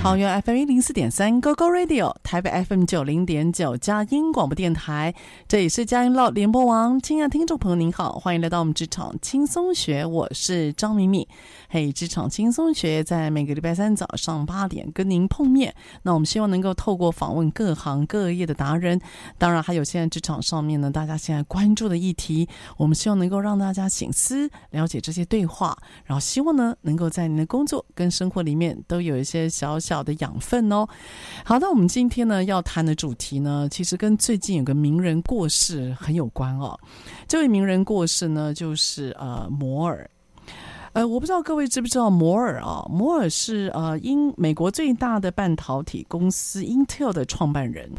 桃园 FM 一零四点三 GoGo Radio，台北 FM 九零点九佳音广播电台，这里是佳音乐联播网。亲爱的听众朋友，您好，欢迎来到我们职场轻松学，我是张敏敏。嘿，职场轻松学在每个礼拜三早上八点跟您碰面。那我们希望能够透过访问各行各业的达人，当然还有现在职场上面呢，大家现在关注的议题，我们希望能够让大家醒思、了解这些对话，然后希望呢，能够在您的工作跟生活里面都有一些小小小的养分哦。好，那我们今天呢要谈的主题呢，其实跟最近有个名人过世很有关哦。这位名人过世呢，就是呃摩尔。呃，我不知道各位知不知道摩尔啊？摩尔是呃英美国最大的半导体公司 Intel 的创办人。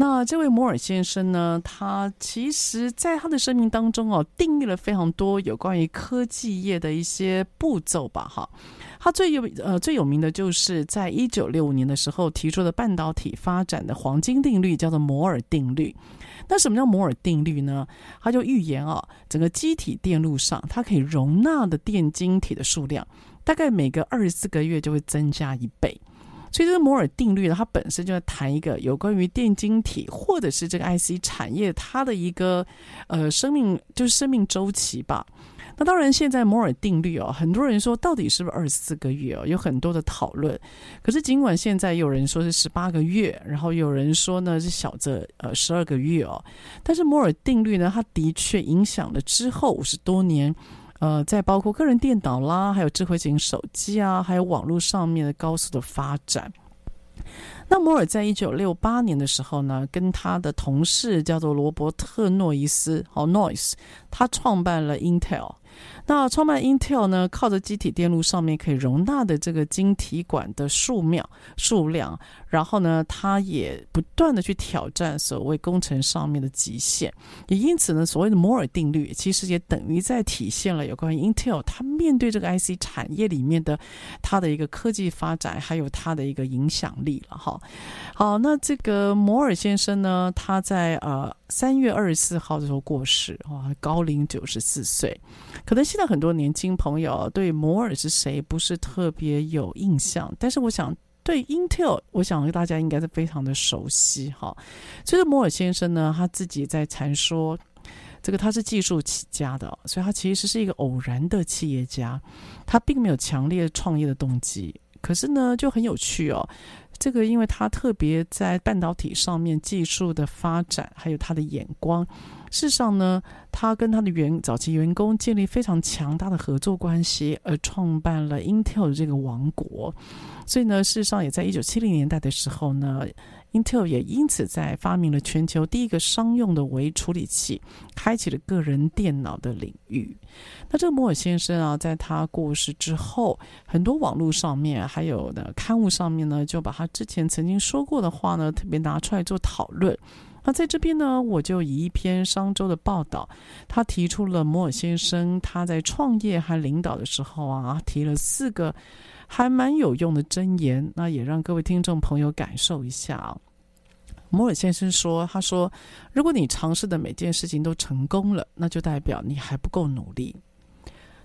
那这位摩尔先生呢，他其实在他的生命当中哦，定义了非常多有关于科技业的一些步骤吧。哈，他最有呃最有名的就是在一九六五年的时候提出的半导体发展的黄金定律，叫做摩尔定律。那什么叫摩尔定律呢？它就预言啊，整个机体电路上，它可以容纳的电晶体的数量，大概每个二十四个月就会增加一倍。所以这个摩尔定律呢，它本身就在谈一个有关于电晶体或者是这个 IC 产业它的一个呃生命，就是生命周期吧。那当然，现在摩尔定律哦，很多人说到底是不是二十四个月哦，有很多的讨论。可是尽管现在有人说是十八个月，然后有人说呢是小则呃十二个月哦，但是摩尔定律呢，它的确影响了之后五十多年，呃，在包括个人电脑啦，还有智慧型手机啊，还有网络上面的高速的发展。那摩尔在一九六八年的时候呢，跟他的同事叫做罗伯特诺伊斯，好 Noise，他创办了 Intel。那创办 Intel 呢，靠着机体电路上面可以容纳的这个晶体管的数量数量，然后呢，它也不断的去挑战所谓工程上面的极限，也因此呢，所谓的摩尔定律其实也等于在体现了有关于 Intel 它面对这个 IC 产业里面的它的一个科技发展，还有它的一个影响力了哈。好，那这个摩尔先生呢，他在呃三月二十四号的时候过世，哇，高龄九十四岁，可能现在很多年轻朋友对摩尔是谁不是特别有印象，但是我想对 Intel，我想大家应该是非常的熟悉哈。所以摩尔先生呢，他自己在谈说，这个他是技术起家的，所以他其实是一个偶然的企业家，他并没有强烈创业的动机，可是呢就很有趣哦。这个因为他特别在半导体上面技术的发展，还有他的眼光。事实上呢，他跟他的员早期员工建立非常强大的合作关系，而创办了 Intel 的这个王国。所以呢，事实上也在一九七零年代的时候呢，Intel 也因此在发明了全球第一个商用的微处理器，开启了个人电脑的领域。那这个摩尔先生啊，在他过世之后，很多网络上面还有的刊物上面呢，就把他之前曾经说过的话呢，特别拿出来做讨论。那在这边呢，我就以一篇商周的报道，他提出了摩尔先生他在创业和领导的时候啊，提了四个还蛮有用的箴言，那也让各位听众朋友感受一下啊。摩尔先生说：“他说，如果你尝试的每件事情都成功了，那就代表你还不够努力。”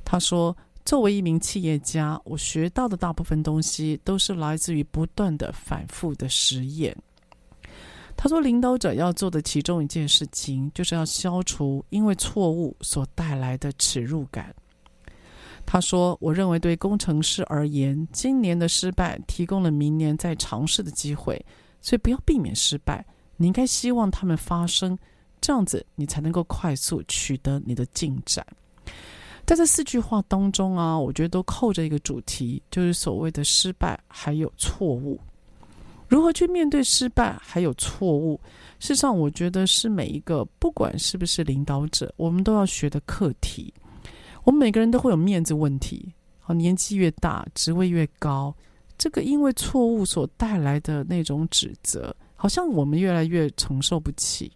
他说：“作为一名企业家，我学到的大部分东西都是来自于不断的反复的实验。”他说：“领导者要做的其中一件事情，就是要消除因为错误所带来的耻辱感。”他说：“我认为对工程师而言，今年的失败提供了明年再尝试的机会，所以不要避免失败，你应该希望他们发生，这样子你才能够快速取得你的进展。”在这四句话当中啊，我觉得都扣着一个主题，就是所谓的失败还有错误。如何去面对失败还有错误？事实上，我觉得是每一个不管是不是领导者，我们都要学的课题。我们每个人都会有面子问题。好，年纪越大，职位越高，这个因为错误所带来的那种指责，好像我们越来越承受不起。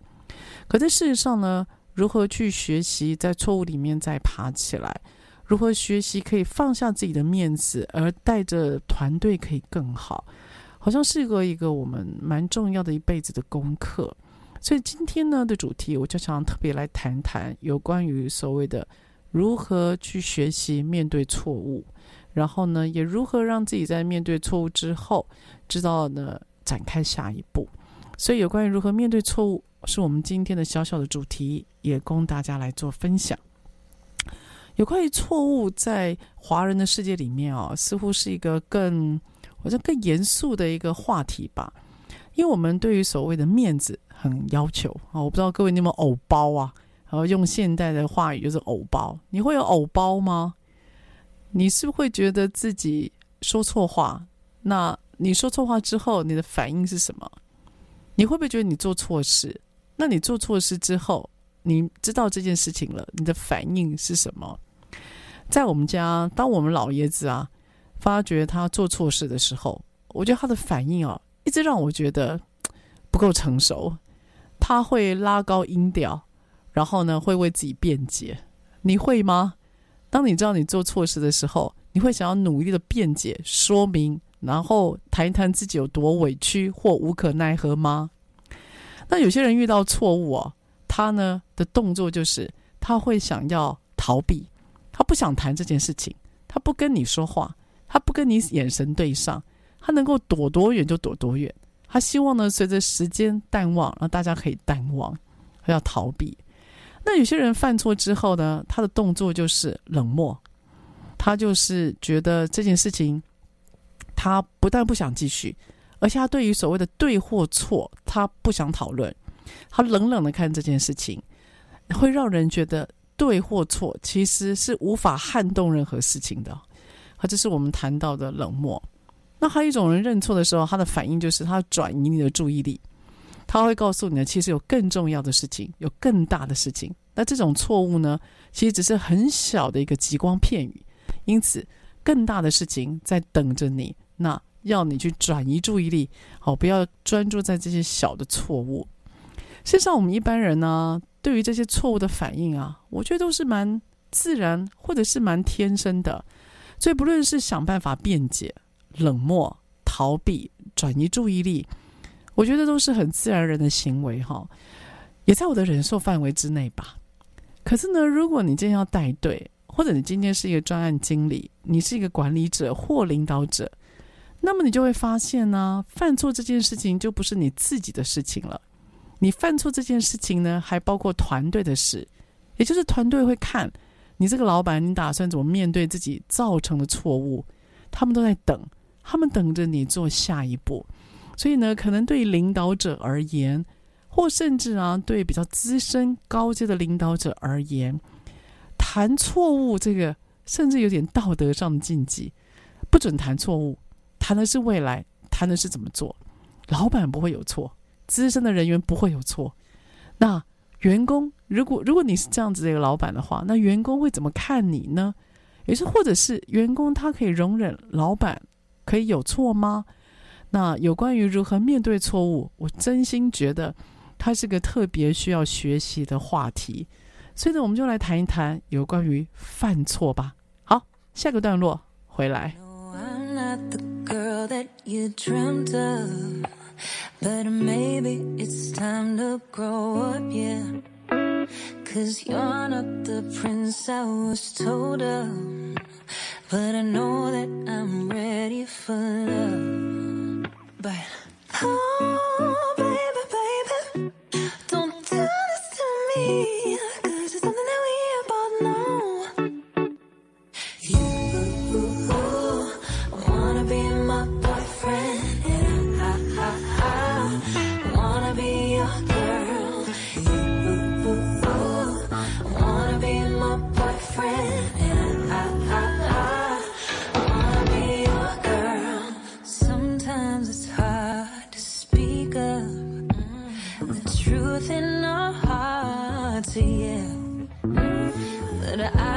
可在事实上呢，如何去学习在错误里面再爬起来？如何学习可以放下自己的面子，而带着团队可以更好？好像是一个一个我们蛮重要的一辈子的功课，所以今天呢的主题，我就想特别来谈谈有关于所谓的如何去学习面对错误，然后呢，也如何让自己在面对错误之后，知道呢展开下一步。所以有关于如何面对错误，是我们今天的小小的主题，也供大家来做分享。有关于错误，在华人的世界里面啊，似乎是一个更。好像更严肃的一个话题吧，因为我们对于所谓的面子很要求啊。我不知道各位你有没有偶包啊？然后用现代的话语就是偶包。你会有偶包吗？你是不是会觉得自己说错话？那你说错话之后，你的反应是什么？你会不会觉得你做错事？那你做错事之后，你知道这件事情了，你的反应是什么？在我们家，当我们老爷子啊。发觉他做错事的时候，我觉得他的反应啊，一直让我觉得不够成熟。他会拉高音调，然后呢，会为自己辩解。你会吗？当你知道你做错事的时候，你会想要努力的辩解、说明，然后谈一谈自己有多委屈或无可奈何吗？那有些人遇到错误啊，他呢的动作就是他会想要逃避，他不想谈这件事情，他不跟你说话。他不跟你眼神对上，他能够躲多远就躲多远。他希望呢，随着时间淡忘，让大家可以淡忘，他要逃避。那有些人犯错之后呢，他的动作就是冷漠，他就是觉得这件事情，他不但不想继续，而且他对于所谓的对或错，他不想讨论，他冷冷的看这件事情，会让人觉得对或错其实是无法撼动任何事情的。这是我们谈到的冷漠。那还有一种人认错的时候，他的反应就是他转移你的注意力，他会告诉你呢，其实有更重要的事情，有更大的事情。那这种错误呢，其实只是很小的一个吉光片羽，因此更大的事情在等着你。那要你去转移注意力，好，不要专注在这些小的错误。事实上，我们一般人呢，对于这些错误的反应啊，我觉得都是蛮自然，或者是蛮天生的。所以，不论是想办法辩解、冷漠、逃避、转移注意力，我觉得都是很自然人的行为，哈，也在我的忍受范围之内吧。可是呢，如果你今天要带队，或者你今天是一个专案经理，你是一个管理者或领导者，那么你就会发现呢，犯错这件事情就不是你自己的事情了。你犯错这件事情呢，还包括团队的事，也就是团队会看。你这个老板，你打算怎么面对自己造成的错误？他们都在等，他们等着你做下一步。所以呢，可能对领导者而言，或甚至啊，对比较资深高阶的领导者而言，谈错误这个甚至有点道德上的禁忌，不准谈错误，谈的是未来，谈的是怎么做。老板不会有错，资深的人员不会有错。那。员工，如果如果你是这样子的一个老板的话，那员工会怎么看你呢？也是或者是员工他可以容忍老板可以有错吗？那有关于如何面对错误，我真心觉得它是个特别需要学习的话题。所以呢，我们就来谈一谈有关于犯错吧。好，下个段落回来。But maybe it's time to grow up, yeah. Cause you're not the prince I was told of. But I know that I'm ready for love. But, oh, baby, baby, don't do this to me. to you. But I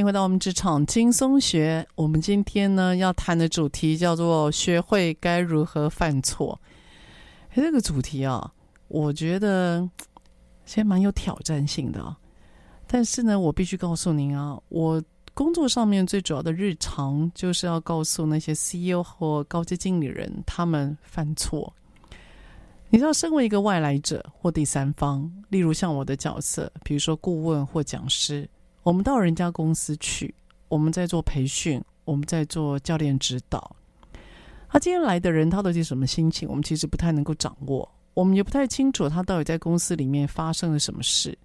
迎回到我们职场轻松学。我们今天呢要谈的主题叫做“学会该如何犯错”。这个主题啊，我觉得 其实蛮有挑战性的。但是呢，我必须告诉您啊，我工作上面最主要的日常就是要告诉那些 CEO 或高级经理人他们犯错。你知道，身为一个外来者或第三方，例如像我的角色，比如说顾问或讲师。我们到人家公司去，我们在做培训，我们在做教练指导。他今天来的人，他到底什么心情？我们其实不太能够掌握，我们也不太清楚他到底在公司里面发生了什么事。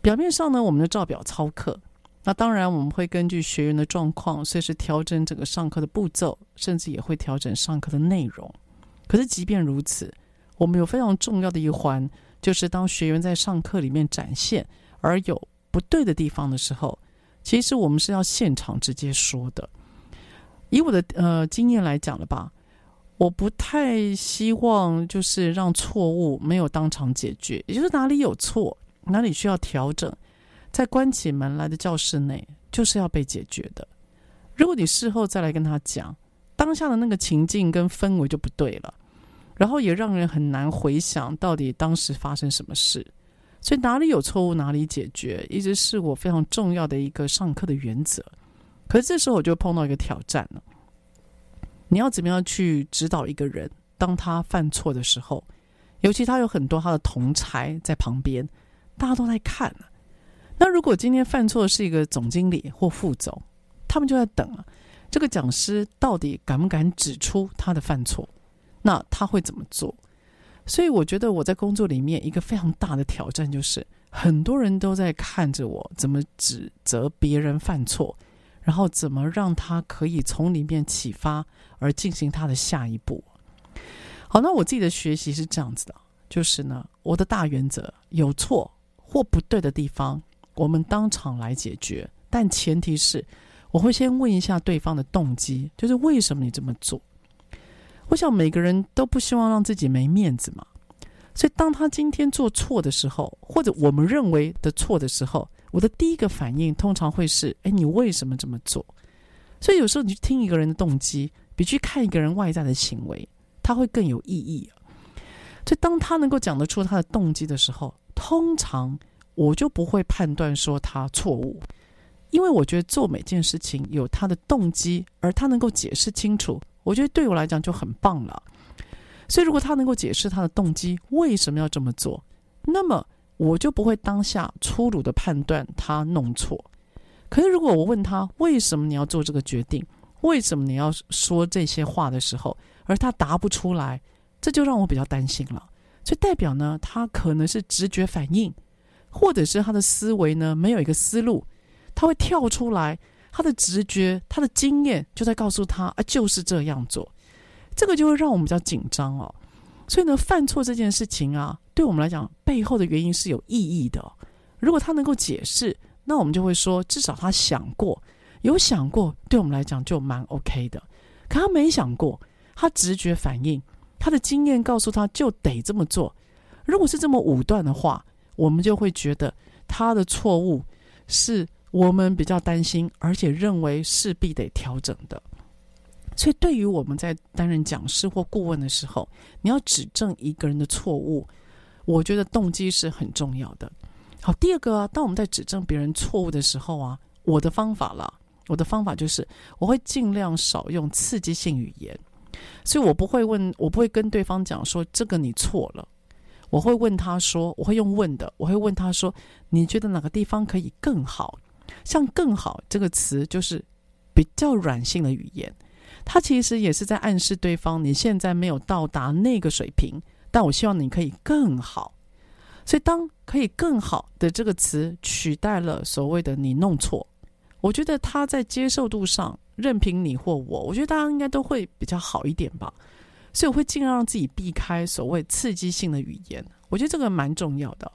表面上呢，我们的照表操课。那当然，我们会根据学员的状况，随时调整整个上课的步骤，甚至也会调整上课的内容。可是，即便如此，我们有非常重要的一环，就是当学员在上课里面展现而有不对的地方的时候，其实我们是要现场直接说的。以我的呃经验来讲了吧，我不太希望就是让错误没有当场解决，也就是哪里有错，哪里需要调整，在关起门来的教室内就是要被解决的。如果你事后再来跟他讲，当下的那个情境跟氛围就不对了，然后也让人很难回想到底当时发生什么事。所以哪里有错误哪里解决，一直是我非常重要的一个上课的原则。可是这时候我就碰到一个挑战了，你要怎么样去指导一个人，当他犯错的时候，尤其他有很多他的同才在旁边，大家都在看。那如果今天犯错是一个总经理或副总，他们就在等啊，这个讲师到底敢不敢指出他的犯错？那他会怎么做？所以我觉得我在工作里面一个非常大的挑战就是，很多人都在看着我怎么指责别人犯错，然后怎么让他可以从里面启发而进行他的下一步。好，那我自己的学习是这样子的，就是呢，我的大原则，有错或不对的地方，我们当场来解决，但前提是我会先问一下对方的动机，就是为什么你这么做。我想每个人都不希望让自己没面子嘛，所以当他今天做错的时候，或者我们认为的错的时候，我的第一个反应通常会是：哎，你为什么这么做？所以有时候你去听一个人的动机，比去看一个人外在的行为，他会更有意义。所以当他能够讲得出他的动机的时候，通常我就不会判断说他错误，因为我觉得做每件事情有他的动机，而他能够解释清楚，我觉得对我来讲就很棒了。所以如果他能够解释他的动机为什么要这么做，那么我就不会当下粗鲁的判断他弄错。可是，如果我问他为什么你要做这个决定，为什么你要说这些话的时候，而他答不出来，这就让我比较担心了。所以代表呢，他可能是直觉反应，或者是他的思维呢没有一个思路，他会跳出来，他的直觉、他的经验就在告诉他啊，就是这样做。这个就会让我们比较紧张哦。所以呢，犯错这件事情啊，对我们来讲，背后的原因是有意义的。如果他能够解释。那我们就会说，至少他想过，有想过，对我们来讲就蛮 OK 的。可他没想过，他直觉反应，他的经验告诉他就得这么做。如果是这么武断的话，我们就会觉得他的错误是我们比较担心，而且认为势必得调整的。所以，对于我们在担任讲师或顾问的时候，你要指正一个人的错误，我觉得动机是很重要的。好，第二个啊，当我们在指正别人错误的时候啊，我的方法啦，我的方法就是我会尽量少用刺激性语言，所以我不会问，我不会跟对方讲说这个你错了，我会问他说，我会用问的，我会问他说，你觉得哪个地方可以更好？像“更好”这个词就是比较软性的语言，它其实也是在暗示对方你现在没有到达那个水平，但我希望你可以更好。所以，当可以更好的这个词取代了所谓的“你弄错”，我觉得他在接受度上，任凭你或我，我觉得大家应该都会比较好一点吧。所以，我会尽量让自己避开所谓刺激性的语言。我觉得这个蛮重要的。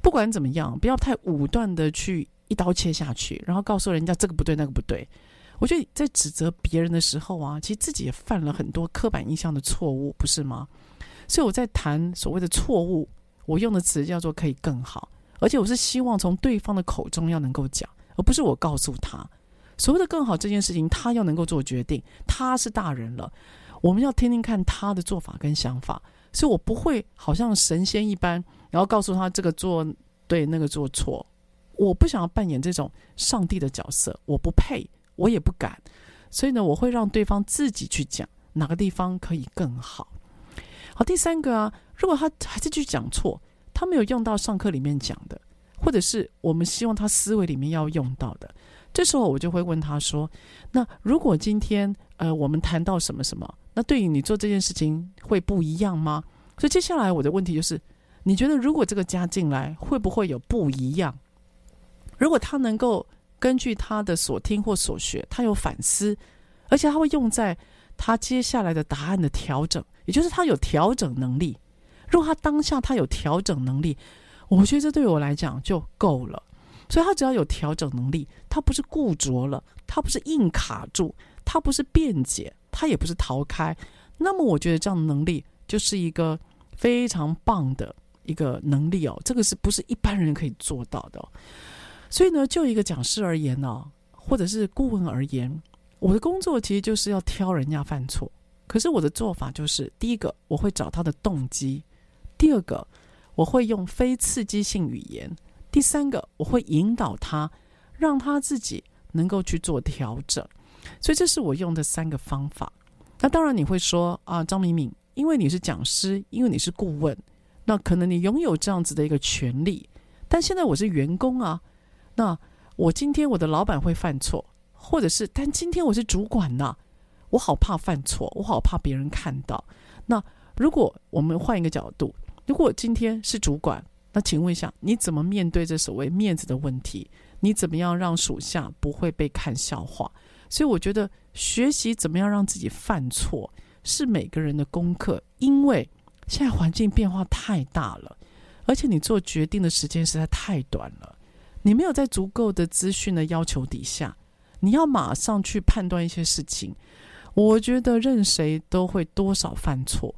不管怎么样，不要太武断的去一刀切下去，然后告诉人家这个不对，那个不对。我觉得在指责别人的时候啊，其实自己也犯了很多刻板印象的错误，不是吗？所以我在谈所谓的错误。我用的词叫做“可以更好”，而且我是希望从对方的口中要能够讲，而不是我告诉他所谓的“更好”这件事情，他要能够做决定。他是大人了，我们要听听看他的做法跟想法，所以我不会好像神仙一般，然后告诉他这个做对，那个做错。我不想要扮演这种上帝的角色，我不配，我也不敢。所以呢，我会让对方自己去讲哪个地方可以更好。好，第三个啊。如果他还是去讲错，他没有用到上课里面讲的，或者是我们希望他思维里面要用到的，这时候我就会问他说：“那如果今天呃我们谈到什么什么，那对于你做这件事情会不一样吗？”所以接下来我的问题就是：你觉得如果这个加进来会不会有不一样？如果他能够根据他的所听或所学，他有反思，而且他会用在他接下来的答案的调整，也就是他有调整能力。如果他当下他有调整能力，我觉得这对我来讲就够了。所以他只要有调整能力，他不是固着了，他不是硬卡住，他不是辩解，他也不是逃开。那么我觉得这样的能力就是一个非常棒的一个能力哦。这个是不是一般人可以做到的？所以呢，就一个讲师而言呢，或者是顾问而言，我的工作其实就是要挑人家犯错。可是我的做法就是，第一个我会找他的动机。第二个，我会用非刺激性语言；第三个，我会引导他，让他自己能够去做调整。所以这是我用的三个方法。那当然你会说啊，张敏敏，因为你是讲师，因为你是顾问，那可能你拥有这样子的一个权利。但现在我是员工啊，那我今天我的老板会犯错，或者是，但今天我是主管呐，我好怕犯错，我好怕别人看到。那如果我们换一个角度。如果今天是主管，那请问一下，你怎么面对这所谓面子的问题？你怎么样让属下不会被看笑话？所以我觉得学习怎么样让自己犯错是每个人的功课，因为现在环境变化太大了，而且你做决定的时间实在太短了。你没有在足够的资讯的要求底下，你要马上去判断一些事情，我觉得任谁都会多少犯错。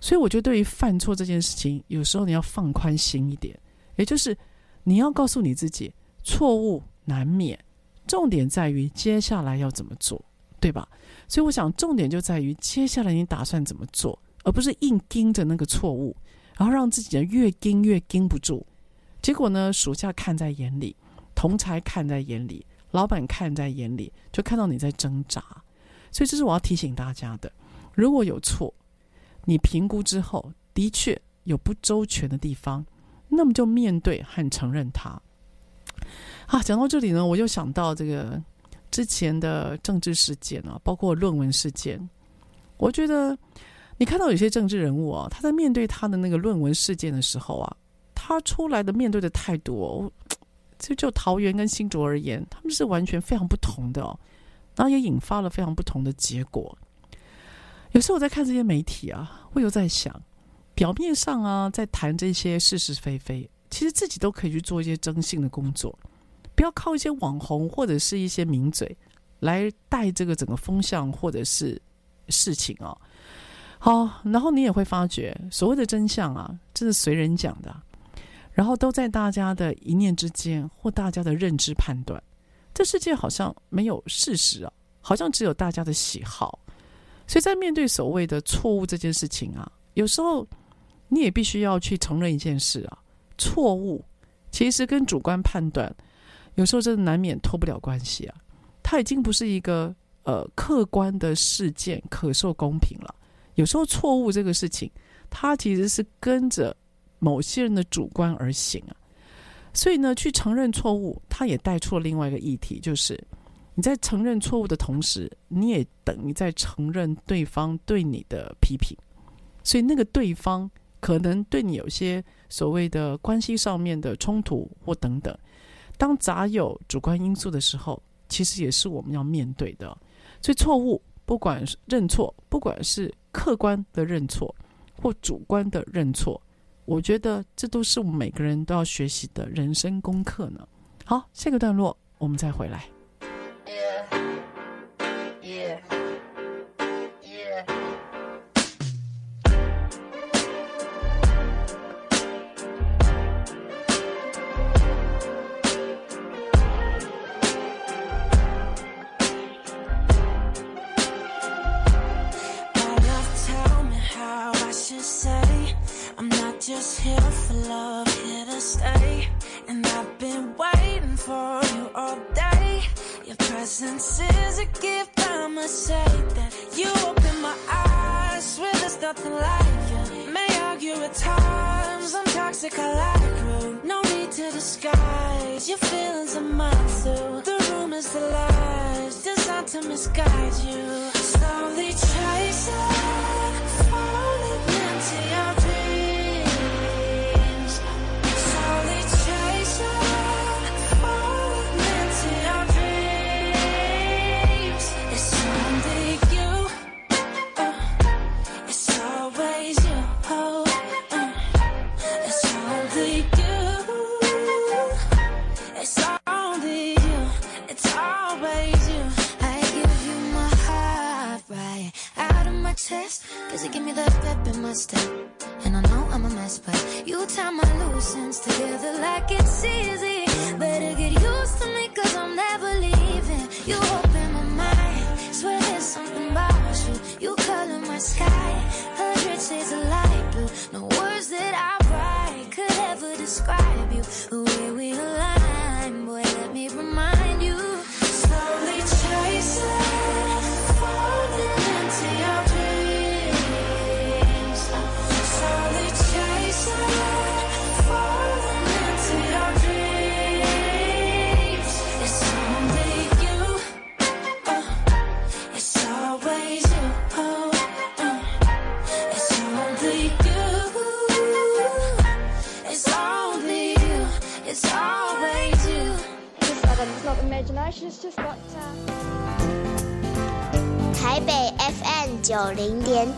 所以我觉得，对于犯错这件事情，有时候你要放宽心一点，也就是你要告诉你自己，错误难免，重点在于接下来要怎么做，对吧？所以我想重点就在于接下来你打算怎么做，而不是硬盯着那个错误，然后让自己的越盯越盯不住，结果呢，属下看在眼里，同才看在眼里，老板看在眼里，就看到你在挣扎。所以这是我要提醒大家的：如果有错，你评估之后的确有不周全的地方，那么就面对和承认它。啊，讲到这里呢，我又想到这个之前的政治事件啊，包括论文事件。我觉得你看到有些政治人物啊，他在面对他的那个论文事件的时候啊，他出来的面对的态度哦，就就桃园跟新竹而言，他们是完全非常不同的哦。然后也引发了非常不同的结果。有时候我在看这些媒体啊，我有在想，表面上啊在谈这些是是非非，其实自己都可以去做一些征信的工作，不要靠一些网红或者是一些名嘴来带这个整个风向或者是事情哦。好，然后你也会发觉，所谓的真相啊，这是随人讲的，然后都在大家的一念之间或大家的认知判断。这世界好像没有事实啊，好像只有大家的喜好，所以在面对所谓的错误这件事情啊，有时候你也必须要去承认一件事啊，错误。其实跟主观判断有时候真的难免脱不了关系啊，它已经不是一个呃客观的事件可受公平了，有时候错误这个事情，它其实是跟着某些人的主观而行啊。所以呢，去承认错误，他也带出了另外一个议题，就是你在承认错误的同时，你也等于在承认对方对你的批评。所以那个对方可能对你有些所谓的关系上面的冲突或等等，当杂有主观因素的时候，其实也是我们要面对的。所以错误，不管是认错，不管是客观的认错或主观的认错。我觉得这都是我们每个人都要学习的人生功课呢。好，下个段落我们再回来。just here for love, here to stay. And I've been waiting for you all day. Your presence is a gift, I must say that you open my eyes. Where there's nothing like you. May argue at times, I'm toxic, I like you. No need to disguise your feelings are mine too. The room is the lies designed to misguide you. Slowly chasing, falling into your my step. And I know I'm a mess, but you tie my loose ends together like it's easy.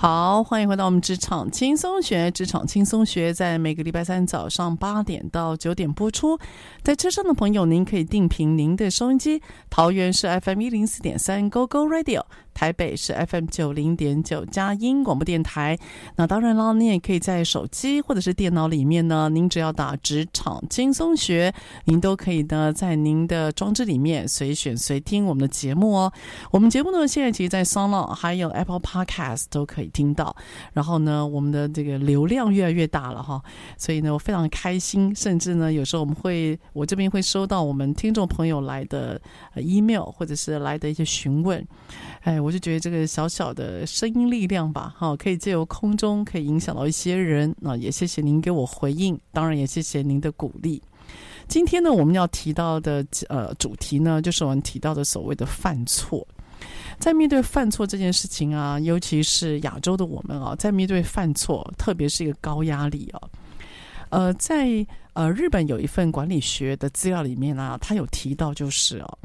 好，欢迎回到我们职场轻松学。职场轻松学在每个礼拜三早上八点到九点播出。在车上的朋友，您可以定频您的收音机。桃园市 FM 一零四点三 Go Go Radio。台北是 FM 九零点九佳音广播电台。那当然了，你也可以在手机或者是电脑里面呢，您只要打“职场轻松学”，您都可以呢在您的装置里面随选随听我们的节目哦。我们节目呢现在其实，在 SoundOn 还有 Apple Podcast 都可以听到。然后呢，我们的这个流量越来越大了哈，所以呢，我非常开心。甚至呢，有时候我们会，我这边会收到我们听众朋友来的 email，或者是来的一些询问。哎，我我就觉得这个小小的声音力量吧，哈，可以借由空中可以影响到一些人。那也谢谢您给我回应，当然也谢谢您的鼓励。今天呢，我们要提到的呃主题呢，就是我们提到的所谓的犯错。在面对犯错这件事情啊，尤其是亚洲的我们啊，在面对犯错，特别是一个高压力啊，呃，在呃日本有一份管理学的资料里面啊，他有提到就是啊，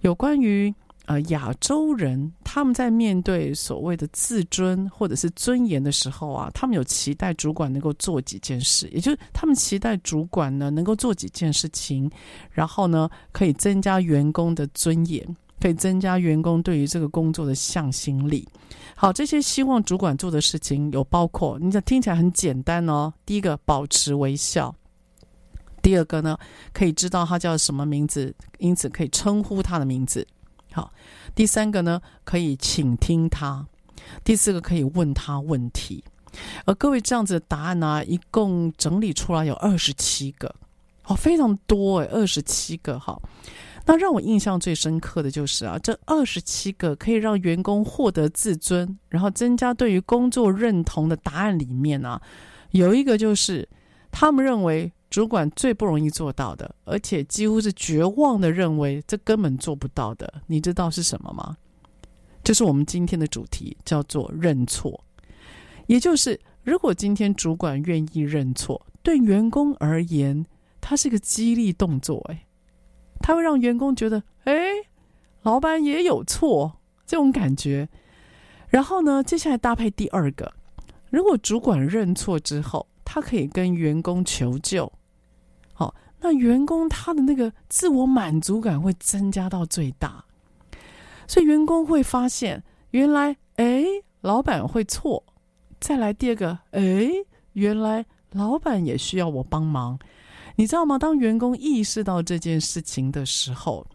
有关于。呃，亚洲人他们在面对所谓的自尊或者是尊严的时候啊，他们有期待主管能够做几件事，也就是他们期待主管呢能够做几件事情，然后呢可以增加员工的尊严，可以增加员工对于这个工作的向心力。好，这些希望主管做的事情有包括，你讲听起来很简单哦。第一个，保持微笑；第二个呢，可以知道他叫什么名字，因此可以称呼他的名字。好，第三个呢，可以倾听他；第四个可以问他问题。而各位这样子的答案呢、一共整理出来有二十七个，哦，非常多诶，二十七个。哈，那让我印象最深刻的就是啊，这二十七个可以让员工获得自尊，然后增加对于工作认同的答案里面呢、啊，有一个就是他们认为。主管最不容易做到的，而且几乎是绝望的认为这根本做不到的，你知道是什么吗？就是我们今天的主题，叫做认错。也就是，如果今天主管愿意认错，对员工而言，它是个激励动作，诶，它会让员工觉得，哎，老板也有错，这种感觉。然后呢，接下来搭配第二个，如果主管认错之后，他可以跟员工求救。好，那员工他的那个自我满足感会增加到最大，所以员工会发现，原来哎，老板会错。再来第二个，哎，原来老板也需要我帮忙，你知道吗？当员工意识到这件事情的时候，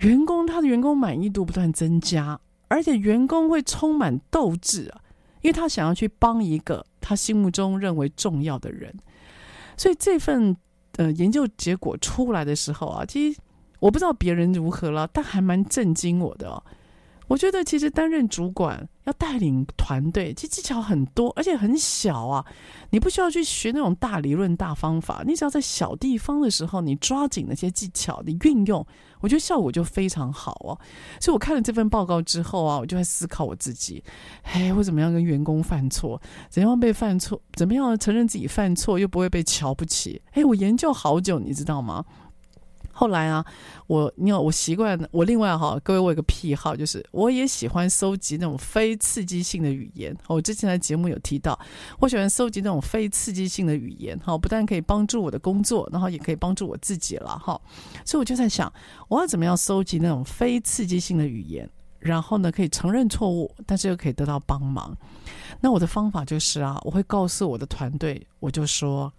员工他的员工满意度不断增加，而且员工会充满斗志啊，因为他想要去帮一个他心目中认为重要的人，所以这份。呃，研究结果出来的时候啊，其实我不知道别人如何了，但还蛮震惊我的哦。我觉得其实担任主管要带领团队，其实技巧很多，而且很小啊。你不需要去学那种大理论、大方法，你只要在小地方的时候，你抓紧那些技巧，你运用，我觉得效果就非常好哦。所以我看了这份报告之后啊，我就在思考我自己，嘿，我怎么样跟员工犯错？怎样被犯错？怎么样承认自己犯错又不会被瞧不起？哎，我研究好久，你知道吗？后来啊，我你有我习惯，我另外哈，各位我有个癖好，就是我也喜欢搜集那种非刺激性的语言。我之前在节目有提到，我喜欢搜集那种非刺激性的语言，哈，不但可以帮助我的工作，然后也可以帮助我自己了，哈。所以我就在想，我要怎么样搜集那种非刺激性的语言，然后呢，可以承认错误，但是又可以得到帮忙。那我的方法就是啊，我会告诉我的团队，我就说。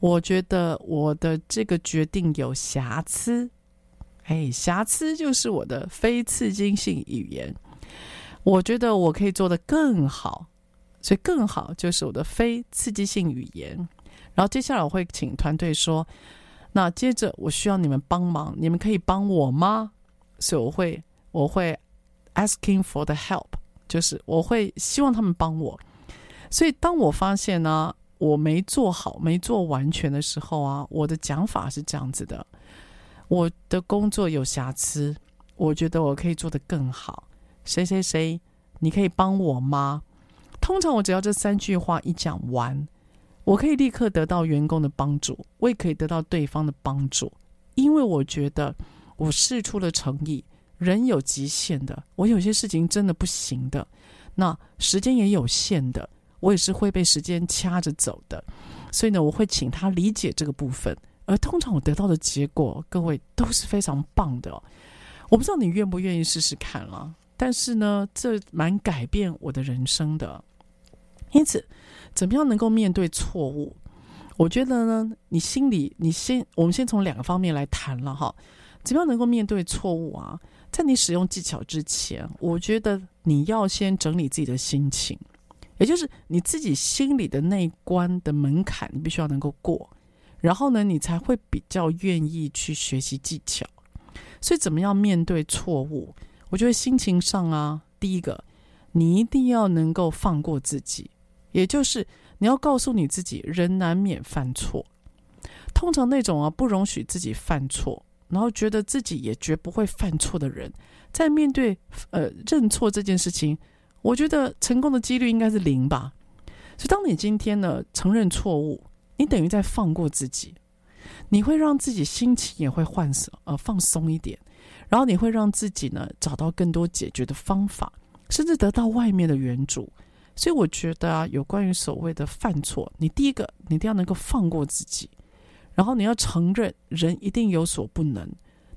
我觉得我的这个决定有瑕疵，哎，瑕疵就是我的非刺激性语言。我觉得我可以做得更好，所以更好就是我的非刺激性语言。然后接下来我会请团队说，那接着我需要你们帮忙，你们可以帮我吗？所以我会我会 asking for the help，就是我会希望他们帮我。所以当我发现呢。我没做好，没做完全的时候啊，我的讲法是这样子的：我的工作有瑕疵，我觉得我可以做得更好。谁谁谁，你可以帮我吗？通常我只要这三句话一讲完，我可以立刻得到员工的帮助，我也可以得到对方的帮助，因为我觉得我试出了诚意。人有极限的，我有些事情真的不行的。那时间也有限的，我也是会被时间掐着走的，所以呢，我会请他理解这个部分。而通常我得到的结果，各位都是非常棒的。我不知道你愿不愿意试试看了，但是呢，这蛮改变我的人生的。因此，怎么样能够面对错误？我觉得呢，你心里，你先，我们先从两个方面来谈了哈。怎么样能够面对错误啊？在你使用技巧之前，我觉得你要先整理自己的心情，也就是你自己心里的那一关的门槛，你必须要能够过，然后呢，你才会比较愿意去学习技巧。所以，怎么样面对错误？我觉得心情上啊，第一个，你一定要能够放过自己，也就是你要告诉你自己，人难免犯错。通常那种啊，不容许自己犯错。然后觉得自己也绝不会犯错的人，在面对呃认错这件事情，我觉得成功的几率应该是零吧。所以，当你今天呢承认错误，你等于在放过自己，你会让自己心情也会换呃放松一点，然后你会让自己呢找到更多解决的方法，甚至得到外面的援助。所以，我觉得啊，有关于所谓的犯错，你第一个你一定要能够放过自己。然后你要承认，人一定有所不能，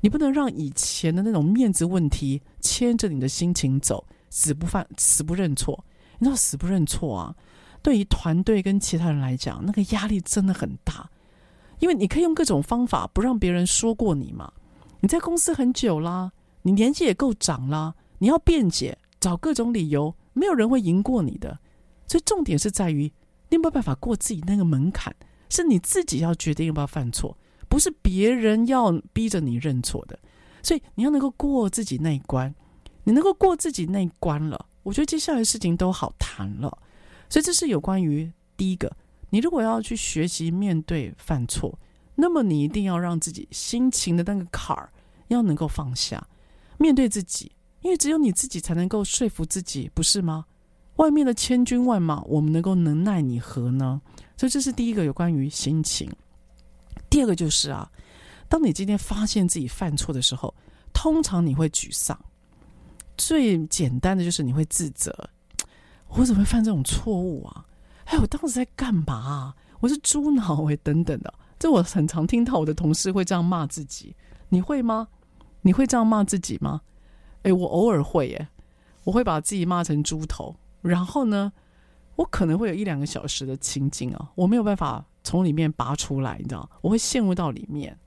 你不能让以前的那种面子问题牵着你的心情走，死不犯，死不认错。你知道死不认错啊？对于团队跟其他人来讲，那个压力真的很大，因为你可以用各种方法不让别人说过你嘛。你在公司很久啦，你年纪也够长啦，你要辩解，找各种理由，没有人会赢过你的。所以重点是在于，你有没有办法过自己那个门槛。是你自己要决定要不要犯错，不是别人要逼着你认错的。所以你要能够过自己那一关，你能够过自己那一关了，我觉得接下来事情都好谈了。所以这是有关于第一个，你如果要去学习面对犯错，那么你一定要让自己心情的那个坎儿要能够放下，面对自己，因为只有你自己才能够说服自己，不是吗？外面的千军万马，我们能够能奈你何呢？所以这是第一个有关于心情。第二个就是啊，当你今天发现自己犯错的时候，通常你会沮丧。最简单的就是你会自责：我怎么会犯这种错误啊？哎，我当时在干嘛啊？我是猪脑哎，等等的。这我很常听到我的同事会这样骂自己。你会吗？你会这样骂自己吗？哎，我偶尔会耶，我会把自己骂成猪头，然后呢，我可能会有一两个小时的情景啊，我没有办法从里面拔出来，你知道，我会陷入到里面。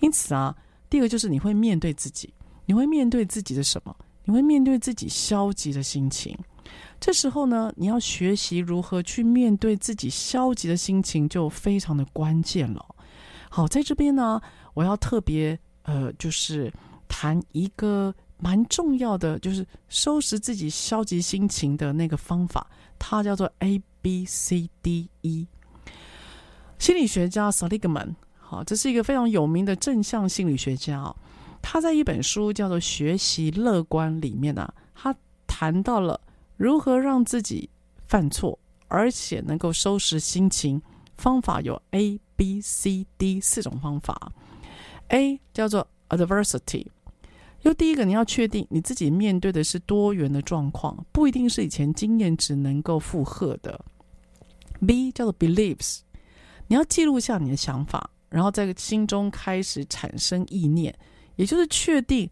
因此啊，第二个就是你会面对自己，你会面对自己的什么？你会面对自己消极的心情。这时候呢，你要学习如何去面对自己消极的心情，就非常的关键了。好，在这边呢，我要特别呃，就是谈一个蛮重要的，就是收拾自己消极心情的那个方法。它叫做 A B C D E。心理学家 Seligman，好，这是一个非常有名的正向心理学家。他在一本书叫做《学习乐观》里面呢，他谈到了如何让自己犯错，而且能够收拾心情。方法有 A B C D 四种方法。A 叫做 Adversity。就第一个，你要确定你自己面对的是多元的状况，不一定是以前经验值能够负荷的。B 叫做 beliefs，你要记录下你的想法，然后在心中开始产生意念，也就是确定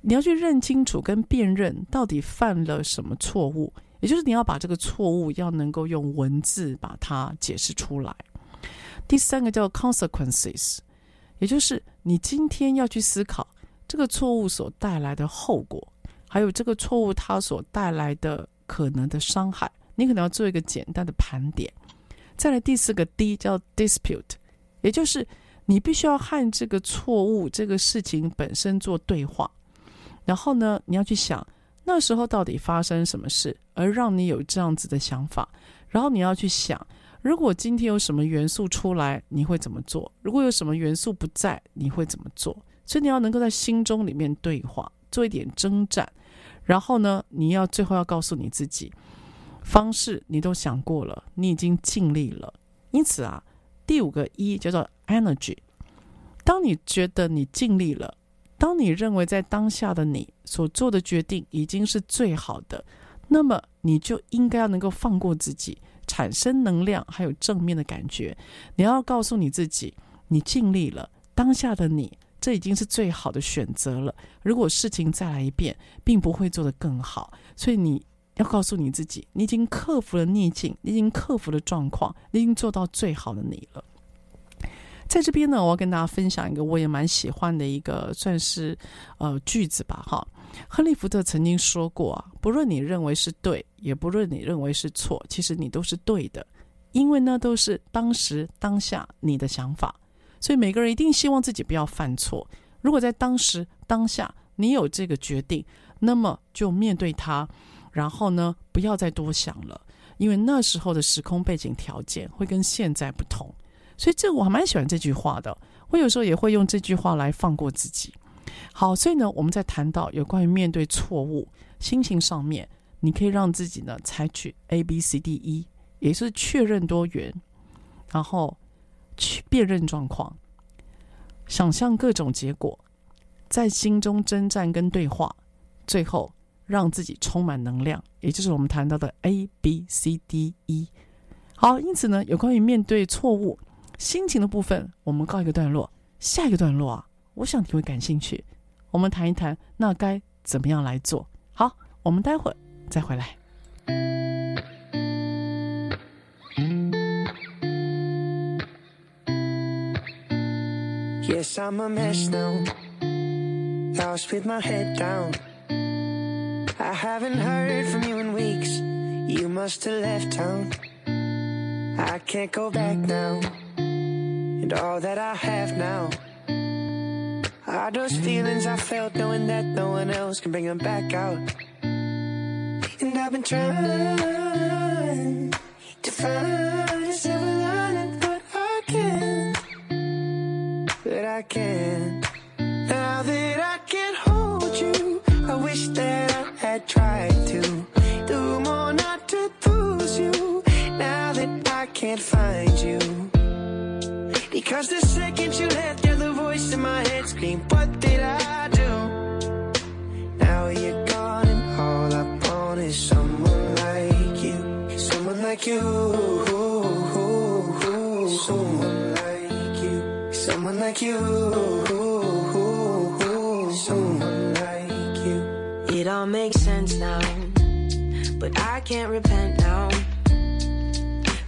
你要去认清楚跟辨认到底犯了什么错误，也就是你要把这个错误要能够用文字把它解释出来。第三个叫 consequences，也就是你今天要去思考。这个错误所带来的后果，还有这个错误它所带来的可能的伤害，你可能要做一个简单的盘点。再来第四个 D 叫 dispute，也就是你必须要和这个错误这个事情本身做对话。然后呢，你要去想那时候到底发生什么事，而让你有这样子的想法。然后你要去想，如果今天有什么元素出来，你会怎么做？如果有什么元素不在，你会怎么做？所以你要能够在心中里面对话，做一点征战，然后呢，你要最后要告诉你自己，方式你都想过了，你已经尽力了。因此啊，第五个一叫做 Energy。当你觉得你尽力了，当你认为在当下的你所做的决定已经是最好的，那么你就应该要能够放过自己，产生能量，还有正面的感觉。你要告诉你自己，你尽力了，当下的你，这已经是最好的选择了。如果事情再来一遍，并不会做得更好。所以你要告诉你自己，你已经克服了逆境，你已经克服了状况，你已经做到最好的你了。在这边呢，我要跟大家分享一个我也蛮喜欢的一个算是呃句子吧，哈。亨利·福特曾经说过啊，不论你认为是对，也不论你认为是错，其实你都是对的，因为呢都是当时当下你的想法。所以每个人一定希望自己不要犯错。如果在当时当下你有这个决定，那么就面对它，然后呢不要再多想了，因为那时候的时空背景条件会跟现在不同。所以这我还蛮喜欢这句话的，我有时候也会用这句话来放过自己。好，所以呢，我们在谈到有关于面对错误，心情上面，你可以让自己呢采取 A B C D E，也是确认多元，然后去辨认状况，想象各种结果，在心中征战跟对话，最后让自己充满能量，也就是我们谈到的 A B C D E。好，因此呢，有关于面对错误心情的部分，我们告一个段落，下一个段落啊。我想你会感兴趣，我们谈一谈那该怎么样来做。好，我们待会儿再回来。Yes, I'm a mess now. Lost with my head down. I haven't heard from you in weeks. You must have left town. I can't go back now. And all that I have now. Are those feelings I felt knowing that no one else can bring them back out? And I've been trying to find a silver lining, because the second you left, you're the voice in my head scream. What did I do? Now you're gone, and all I want is someone like you, someone like you, someone like you, someone like you, someone like you. It all makes sense now, but I can't repent.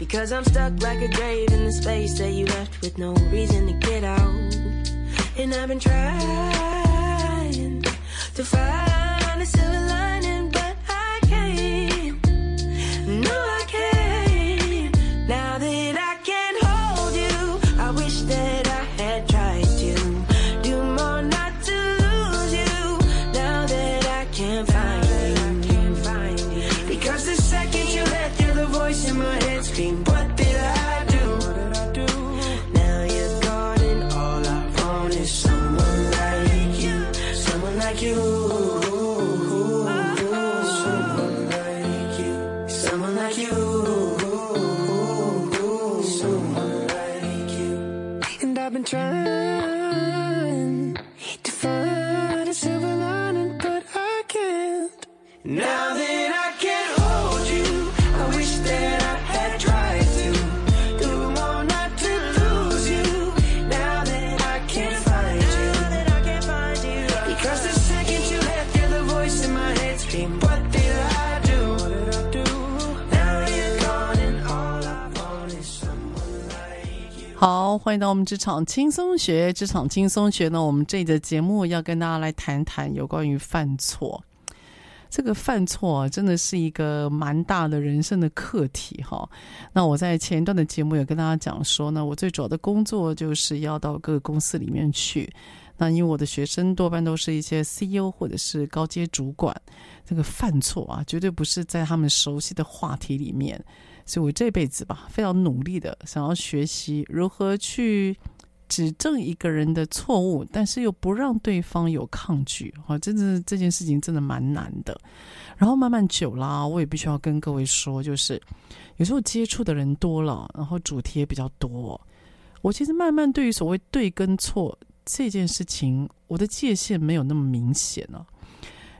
Because I'm stuck like a grave in the space that you left with no reason to get out. And I've been trying to find a silver 欢迎到我们职场轻松学。职场轻松学呢，我们这一节节目要跟大家来谈谈有关于犯错。这个犯错啊，真的是一个蛮大的人生的课题哈。那我在前一段的节目有跟大家讲说呢，我最主要的工作就是要到各个公司里面去。那因为我的学生多半都是一些 CEO 或者是高阶主管，这个犯错啊，绝对不是在他们熟悉的话题里面。所以我这辈子吧，非常努力的想要学习如何去。指正一个人的错误，但是又不让对方有抗拒，哈，真的这件事情真的蛮难的。然后慢慢久了，我也必须要跟各位说，就是有时候接触的人多了，然后主题也比较多，我其实慢慢对于所谓对跟错这件事情，我的界限没有那么明显了。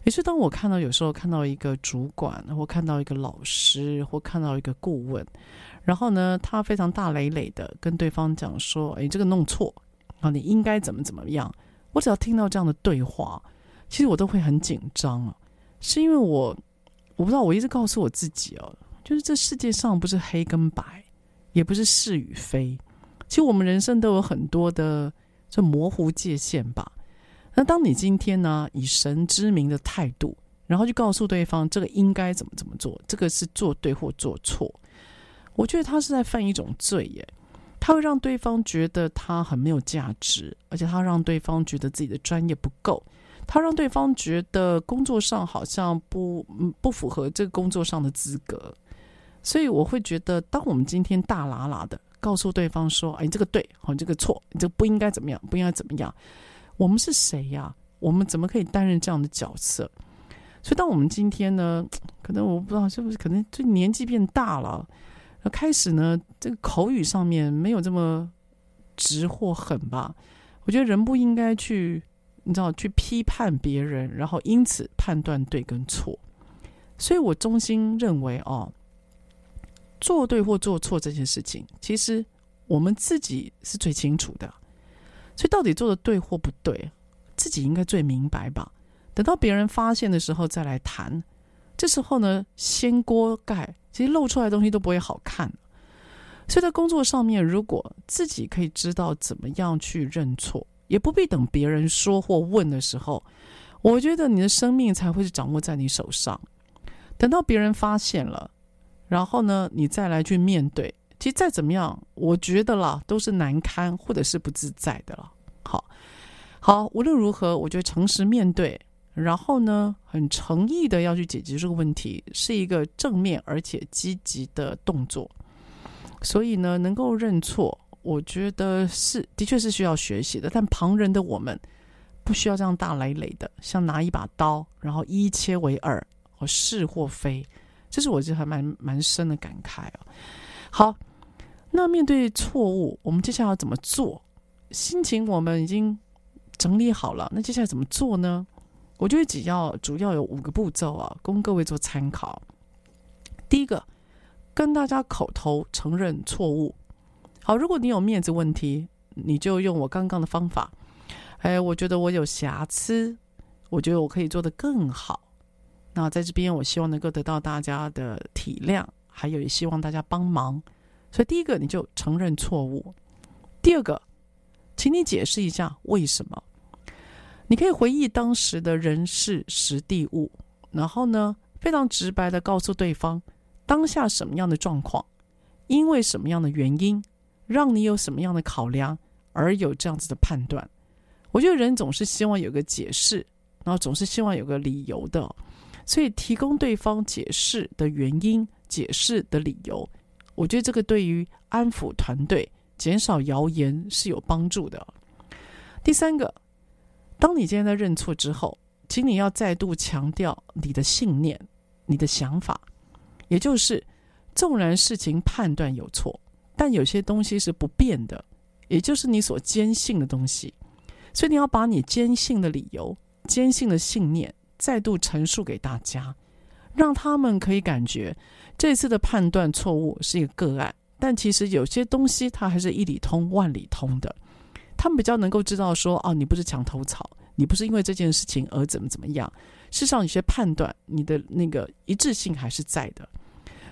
也是当我看到有时候看到一个主管，或看到一个老师，或看到一个顾问，然后呢，他非常大累累的跟对方讲说：“哎，这个弄错啊，你应该怎么怎么样。”我只要听到这样的对话，其实我都会很紧张啊，是因为我我不知道，我一直告诉我自己哦，就是这世界上不是黑跟白，也不是是与非，其实我们人生都有很多的这模糊界限吧。那当你今天呢，以神之名的态度，然后就告诉对方这个应该怎么怎么做，这个是做对或做错，我觉得他是在犯一种罪耶。他会让对方觉得他很没有价值，而且他让对方觉得自己的专业不够，他让对方觉得工作上好像不不符合这个工作上的资格。所以我会觉得，当我们今天大喇喇的告诉对方说：“哎，你这个对，好，你这个错，你这个不应该怎么样，不应该怎么样。”我们是谁呀？我们怎么可以担任这样的角色？所以，当我们今天呢，可能我不知道是不是可能就年纪变大了，开始呢，这个口语上面没有这么直或狠吧？我觉得人不应该去，你知道，去批判别人，然后因此判断对跟错。所以我衷心认为哦，做对或做错这件事情，其实我们自己是最清楚的。所以到底做的对或不对，自己应该最明白吧？等到别人发现的时候再来谈，这时候呢，掀锅盖，其实露出来的东西都不会好看。所以在工作上面，如果自己可以知道怎么样去认错，也不必等别人说或问的时候，我觉得你的生命才会是掌握在你手上。等到别人发现了，然后呢，你再来去面对。其实再怎么样，我觉得啦，都是难堪或者是不自在的了。好，好，无论如何，我觉得诚实面对，然后呢，很诚意的要去解决这个问题，是一个正面而且积极的动作。所以呢，能够认错，我觉得是的确是需要学习的。但旁人的我们，不需要这样大累累的，像拿一把刀，然后一切为二，或是或非，这是我觉得还蛮蛮深的感慨啊。好。那面对错误，我们接下来要怎么做？心情我们已经整理好了，那接下来怎么做呢？我觉得只要主要有五个步骤啊，供各位做参考。第一个，跟大家口头承认错误。好，如果你有面子问题，你就用我刚刚的方法。哎，我觉得我有瑕疵，我觉得我可以做得更好。那在这边，我希望能够得到大家的体谅，还有也希望大家帮忙。所以，第一个你就承认错误；第二个，请你解释一下为什么。你可以回忆当时的人事时地物，然后呢，非常直白的告诉对方当下什么样的状况，因为什么样的原因，让你有什么样的考量而有这样子的判断。我觉得人总是希望有个解释，然后总是希望有个理由的，所以提供对方解释的原因、解释的理由。我觉得这个对于安抚团队、减少谣言是有帮助的。第三个，当你今天在认错之后，请你要再度强调你的信念、你的想法，也就是，纵然事情判断有错，但有些东西是不变的，也就是你所坚信的东西。所以你要把你坚信的理由、坚信的信念再度陈述给大家，让他们可以感觉。这次的判断错误是一个个案，但其实有些东西它还是一理通万里通的。他们比较能够知道说，哦，你不是墙头草，你不是因为这件事情而怎么怎么样。事实上，有些判断你的那个一致性还是在的。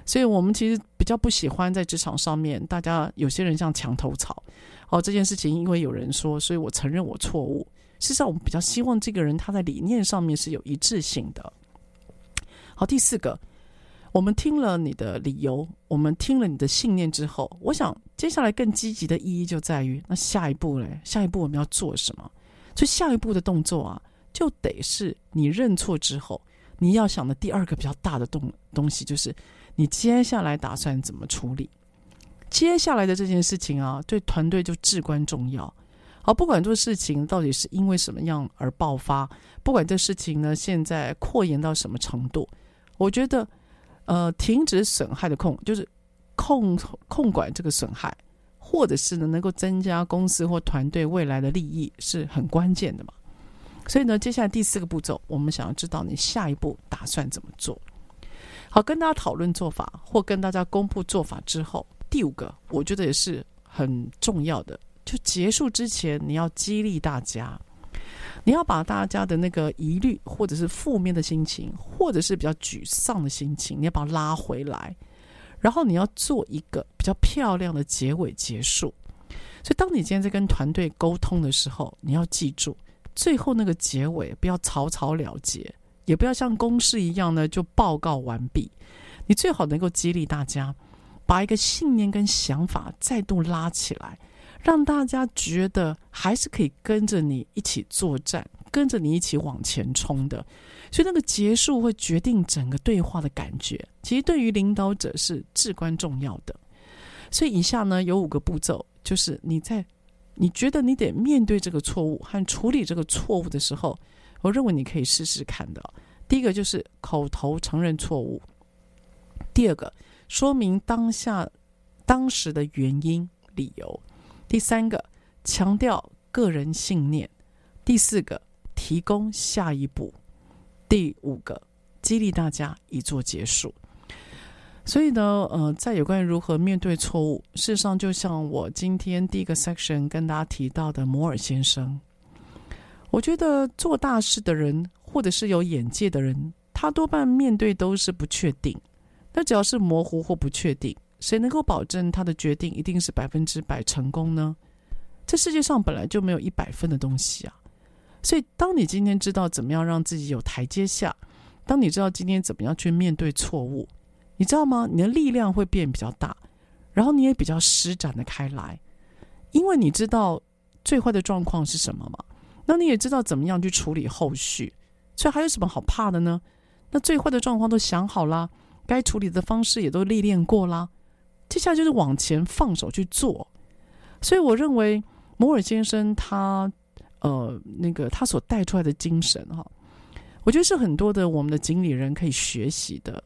所以我们其实比较不喜欢在职场上面，大家有些人像墙头草。哦，这件事情因为有人说，所以我承认我错误。事实上，我们比较希望这个人他在理念上面是有一致性的。好，第四个。我们听了你的理由，我们听了你的信念之后，我想接下来更积极的意义就在于，那下一步嘞？下一步我们要做什么？所以下一步的动作啊，就得是你认错之后，你要想的第二个比较大的动东西，就是你接下来打算怎么处理？接下来的这件事情啊，对团队就至关重要。好，不管这事情到底是因为什么样而爆发，不管这事情呢现在扩延到什么程度，我觉得。呃，停止损害的控，就是控控管这个损害，或者是呢，能够增加公司或团队未来的利益，是很关键的嘛。所以呢，接下来第四个步骤，我们想要知道你下一步打算怎么做。好，跟大家讨论做法，或跟大家公布做法之后，第五个，我觉得也是很重要的，就结束之前，你要激励大家，你要把大家的那个疑虑，或者是负面的心情，或者是比较沮丧的心情，你要把它拉回来，然后你要做一个比较漂亮的结尾结束。所以，当你今天在跟团队沟通的时候，你要记住，最后那个结尾不要草草了结，也不要像公事一样呢就报告完毕。你最好能够激励大家，把一个信念跟想法再度拉起来，让大家觉得还是可以跟着你一起作战，跟着你一起往前冲的。所以，那个结束会决定整个对话的感觉，其实对于领导者是至关重要的。所以，以下呢有五个步骤。就是你在你觉得你得面对这个错误和处理这个错误的时候，我认为你可以试试看的。第一个就是口头承认错误，第二个说明当下当时的原因理由，第三个强调个人信念，第四个提供下一步，第五个激励大家以作结束。所以呢，呃，在有关于如何面对错误，事实上，就像我今天第一个 section 跟大家提到的摩尔先生，我觉得做大事的人或者是有眼界的人，他多半面对都是不确定。那只要是模糊或不确定，谁能够保证他的决定一定是百分之百成功呢？这世界上本来就没有一百分的东西啊。所以，当你今天知道怎么样让自己有台阶下，当你知道今天怎么样去面对错误。你知道吗？你的力量会变比较大，然后你也比较施展的开来，因为你知道最坏的状况是什么嘛？那你也知道怎么样去处理后续，所以还有什么好怕的呢？那最坏的状况都想好了，该处理的方式也都历练过啦，接下来就是往前放手去做。所以我认为摩尔先生他呃那个他所带出来的精神哈，我觉得是很多的我们的经理人可以学习的。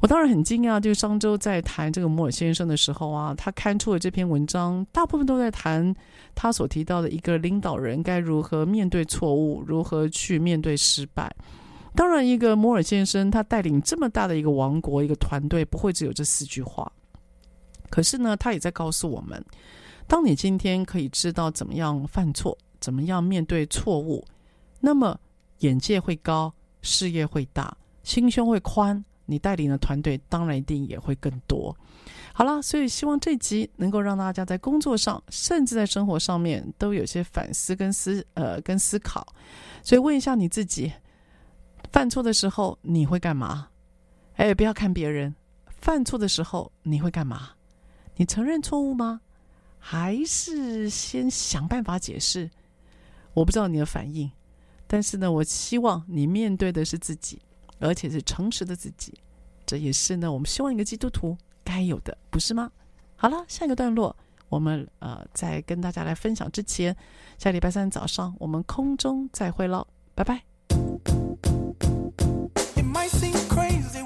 我当然很惊讶，就是上周在谈这个摩尔先生的时候啊，他刊出的这篇文章，大部分都在谈他所提到的一个领导人该如何面对错误，如何去面对失败。当然，一个摩尔先生他带领这么大的一个王国、一个团队，不会只有这四句话。可是呢，他也在告诉我们，当你今天可以知道怎么样犯错，怎么样面对错误，那么眼界会高，事业会大，心胸会宽。你带领的团队当然一定也会更多。好了，所以希望这集能够让大家在工作上，甚至在生活上面都有些反思跟思呃跟思考。所以问一下你自己，犯错的时候你会干嘛？哎，不要看别人，犯错的时候你会干嘛？你承认错误吗？还是先想办法解释？我不知道你的反应，但是呢，我希望你面对的是自己。而且是诚实的自己，这也是呢，我们希望一个基督徒该有的，不是吗？好了，下一个段落，我们呃，在跟大家来分享之前，下礼拜三早上我们空中再会喽，拜拜。Happiness is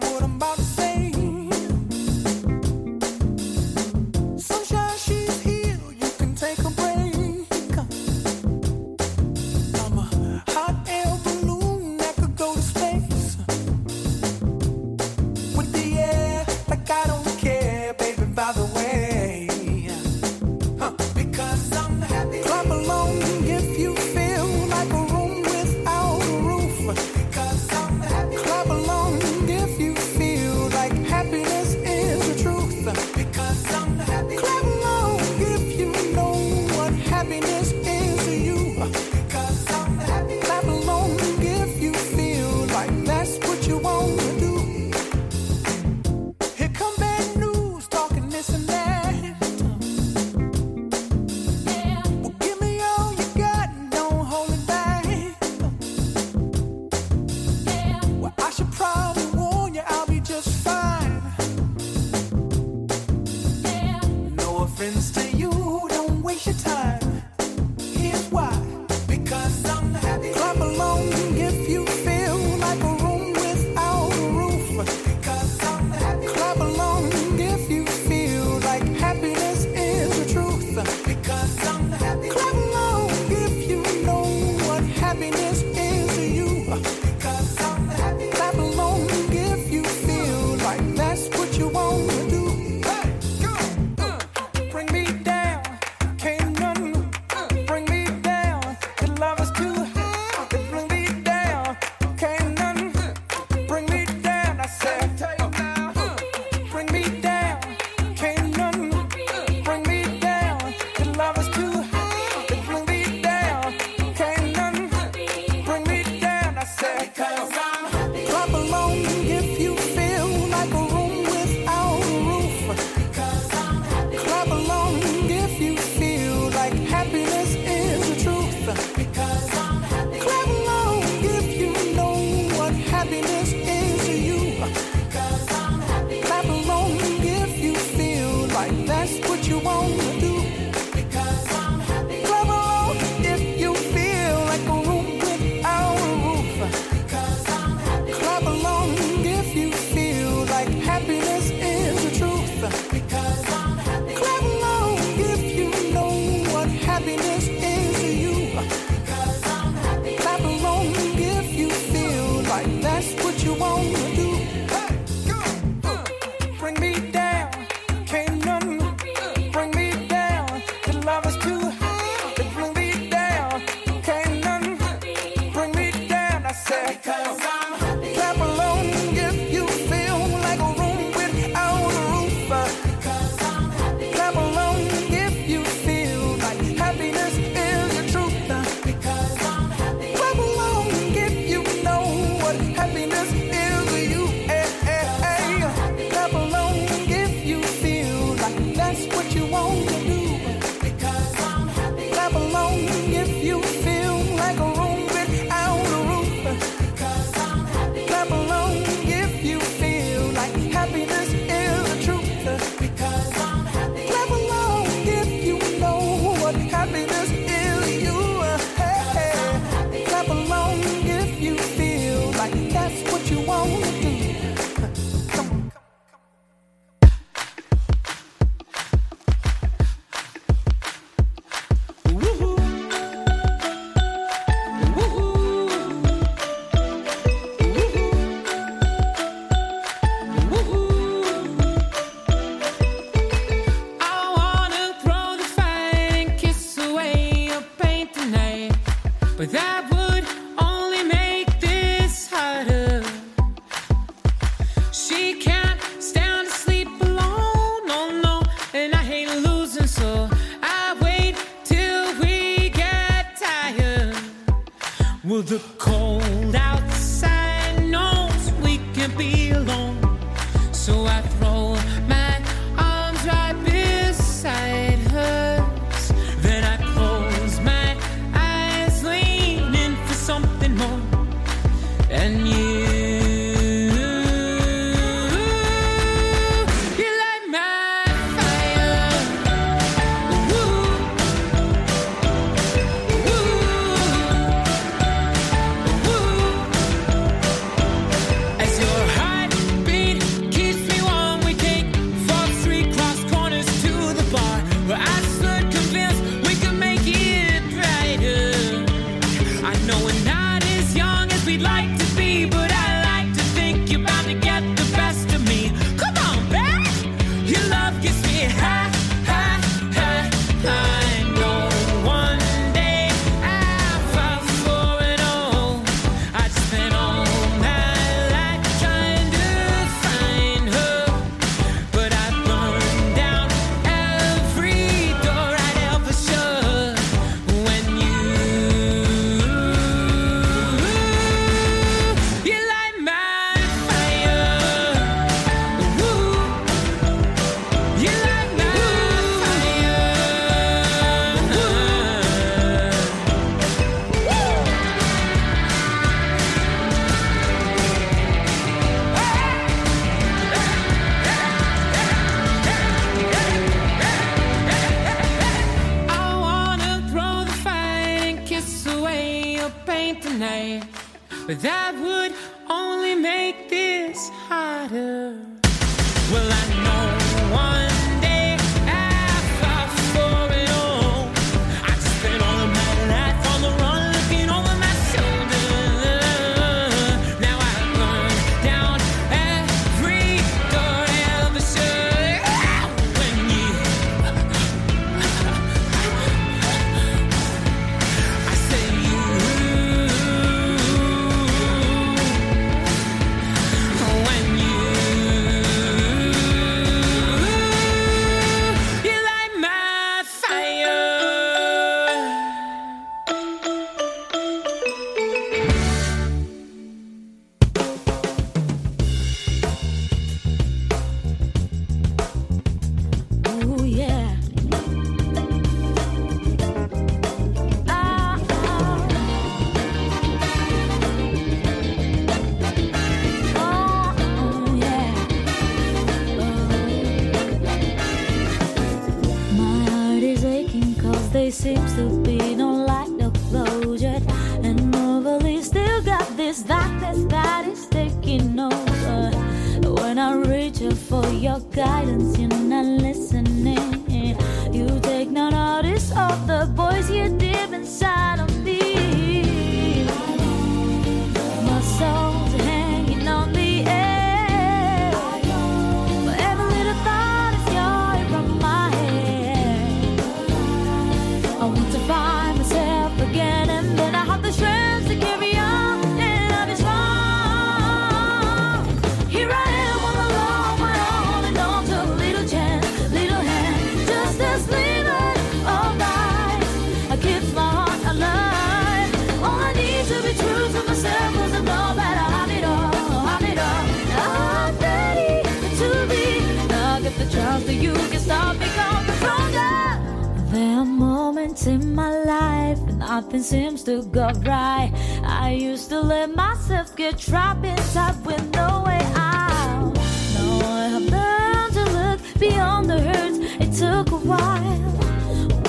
nothing seems to go right. I used to let myself get trapped inside with no way out. Now I have learned to look beyond the hurts. It took a while.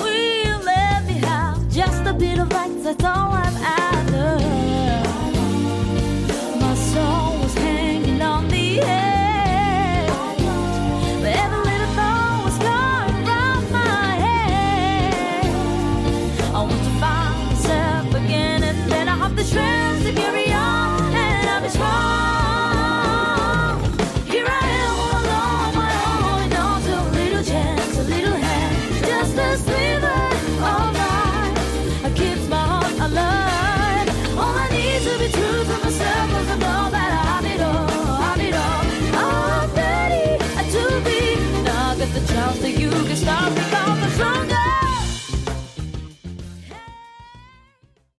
We let me have just a bit of light that's all.